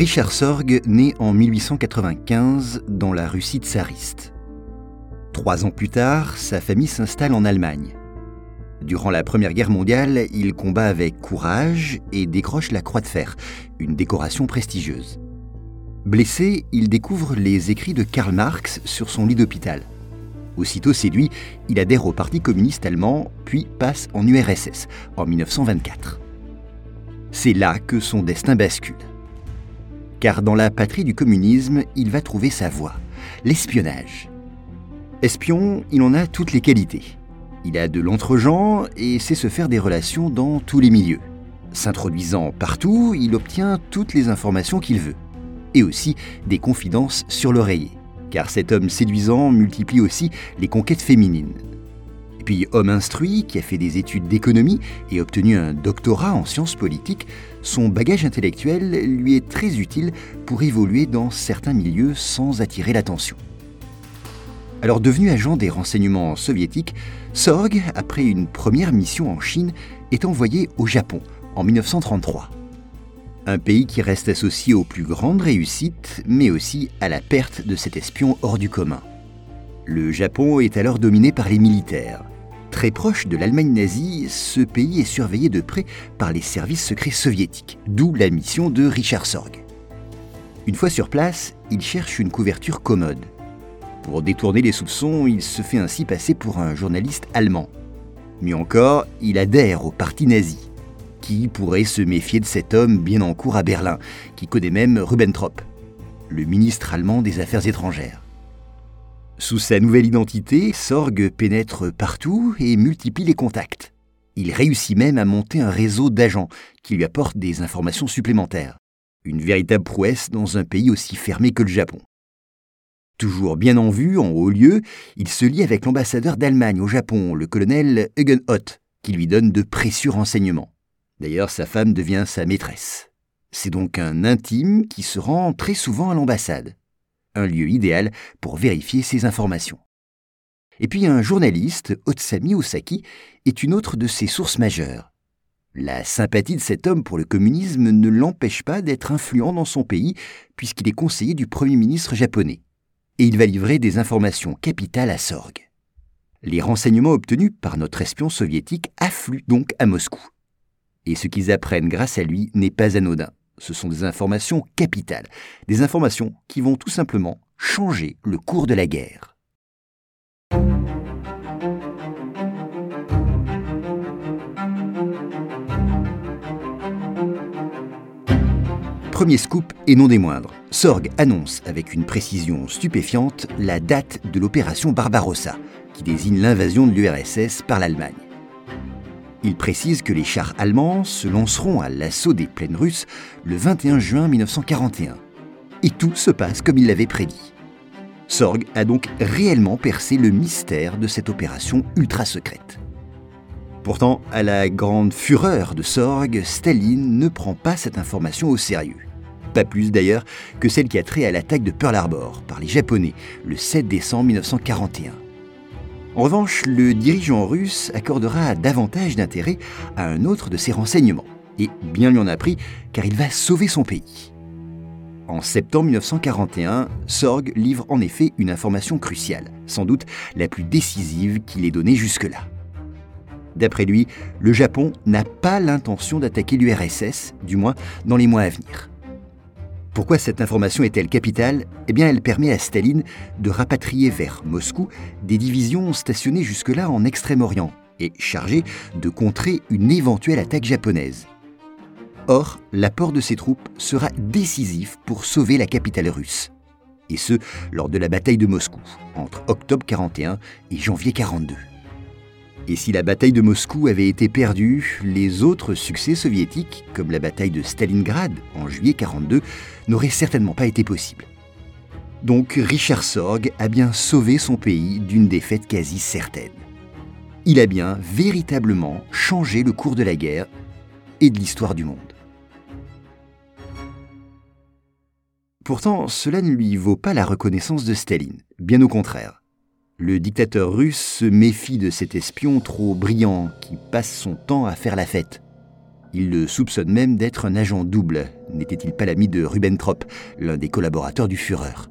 Richard Sorg naît en 1895 dans la Russie tsariste. Trois ans plus tard, sa famille s'installe en Allemagne. Durant la Première Guerre mondiale, il combat avec courage et décroche la Croix de Fer, une décoration prestigieuse. Blessé, il découvre les écrits de Karl Marx sur son lit d'hôpital. Aussitôt séduit, il adhère au Parti communiste allemand, puis passe en URSS en 1924. C'est là que son destin bascule. Car dans la patrie du communisme, il va trouver sa voie, l'espionnage. Espion, il en a toutes les qualités. Il a de l'entre-gens et sait se faire des relations dans tous les milieux. S'introduisant partout, il obtient toutes les informations qu'il veut et aussi des confidences sur l'oreiller, car cet homme séduisant multiplie aussi les conquêtes féminines. Puis, homme instruit qui a fait des études d'économie et obtenu un doctorat en sciences politiques, son bagage intellectuel lui est très utile pour évoluer dans certains milieux sans attirer l'attention. Alors devenu agent des renseignements soviétiques, Sorg, après une première mission en Chine, est envoyé au Japon en 1933 un pays qui reste associé aux plus grandes réussites, mais aussi à la perte de cet espion hors du commun. Le Japon est alors dominé par les militaires. Très proche de l'Allemagne nazie, ce pays est surveillé de près par les services secrets soviétiques, d'où la mission de Richard Sorg. Une fois sur place, il cherche une couverture commode. Pour détourner les soupçons, il se fait ainsi passer pour un journaliste allemand. Mieux encore, il adhère au parti nazi. Qui pourrait se méfier de cet homme bien en cours à Berlin, qui connaît même Rubbentrop, le ministre allemand des Affaires étrangères Sous sa nouvelle identité, Sorg pénètre partout et multiplie les contacts. Il réussit même à monter un réseau d'agents qui lui apportent des informations supplémentaires. Une véritable prouesse dans un pays aussi fermé que le Japon. Toujours bien en vue, en haut lieu, il se lie avec l'ambassadeur d'Allemagne au Japon, le colonel Hugenhott, qui lui donne de précieux renseignements. D'ailleurs, sa femme devient sa maîtresse. C'est donc un intime qui se rend très souvent à l'ambassade, un lieu idéal pour vérifier ses informations. Et puis un journaliste, Otsami Osaki, est une autre de ses sources majeures. La sympathie de cet homme pour le communisme ne l'empêche pas d'être influent dans son pays, puisqu'il est conseiller du Premier ministre japonais. Et il va livrer des informations capitales à Sorg. Les renseignements obtenus par notre espion soviétique affluent donc à Moscou. Et ce qu'ils apprennent grâce à lui n'est pas anodin. Ce sont des informations capitales, des informations qui vont tout simplement changer le cours de la guerre. Premier scoop et non des moindres, Sorg annonce avec une précision stupéfiante la date de l'opération Barbarossa, qui désigne l'invasion de l'URSS par l'Allemagne. Il précise que les chars allemands se lanceront à l'assaut des plaines russes le 21 juin 1941. Et tout se passe comme il l'avait prédit. Sorg a donc réellement percé le mystère de cette opération ultra secrète. Pourtant, à la grande fureur de Sorg, Staline ne prend pas cette information au sérieux. Pas plus d'ailleurs que celle qui a trait à l'attaque de Pearl Harbor par les Japonais le 7 décembre 1941. En revanche, le dirigeant russe accordera davantage d'intérêt à un autre de ses renseignements. Et bien lui en a pris, car il va sauver son pays. En septembre 1941, Sorg livre en effet une information cruciale, sans doute la plus décisive qu'il ait donnée jusque-là. D'après lui, le Japon n'a pas l'intention d'attaquer l'URSS, du moins dans les mois à venir. Pourquoi cette information est-elle capitale? Eh bien, elle permet à Staline de rapatrier vers Moscou des divisions stationnées jusque-là en Extrême-Orient et chargées de contrer une éventuelle attaque japonaise. Or, l'apport de ces troupes sera décisif pour sauver la capitale russe. Et ce, lors de la bataille de Moscou, entre octobre 41 et janvier 42. Et si la bataille de Moscou avait été perdue, les autres succès soviétiques, comme la bataille de Stalingrad en juillet 42, n'auraient certainement pas été possibles. Donc Richard Sorg a bien sauvé son pays d'une défaite quasi certaine. Il a bien véritablement changé le cours de la guerre et de l'histoire du monde. Pourtant, cela ne lui vaut pas la reconnaissance de Staline, bien au contraire. Le dictateur russe se méfie de cet espion trop brillant qui passe son temps à faire la fête. Il le soupçonne même d'être un agent double. N'était-il pas l'ami de Rubbentrop, l'un des collaborateurs du Führer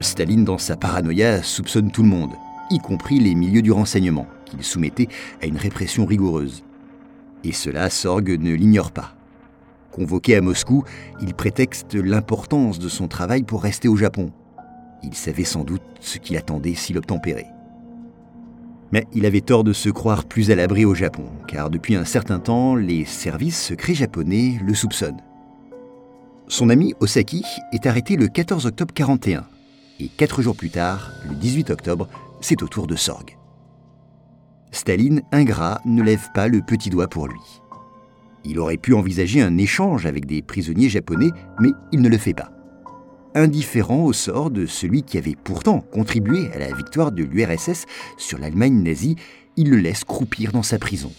Staline, dans sa paranoïa, soupçonne tout le monde, y compris les milieux du renseignement, qu'il soumettait à une répression rigoureuse. Et cela, Sorg ne l'ignore pas. Convoqué à Moscou, il prétexte l'importance de son travail pour rester au Japon. Il savait sans doute ce qui attendait s'il obtempérait. Mais il avait tort de se croire plus à l'abri au Japon, car depuis un certain temps, les services secrets japonais le soupçonnent. Son ami Osaki est arrêté le 14 octobre 41, et quatre jours plus tard, le 18 octobre, c'est au tour de Sorg. Staline, ingrat, ne lève pas le petit doigt pour lui. Il aurait pu envisager un échange avec des prisonniers japonais, mais il ne le fait pas. Indifférent au sort de celui qui avait pourtant contribué à la victoire de l'URSS sur l'Allemagne nazie, il le laisse croupir dans sa prison.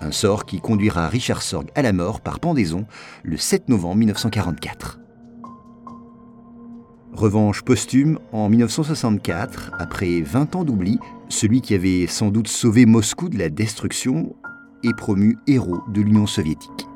Un sort qui conduira Richard Sorg à la mort par pendaison le 7 novembre 1944. Revanche posthume en 1964, après 20 ans d'oubli, celui qui avait sans doute sauvé Moscou de la destruction est promu héros de l'Union soviétique.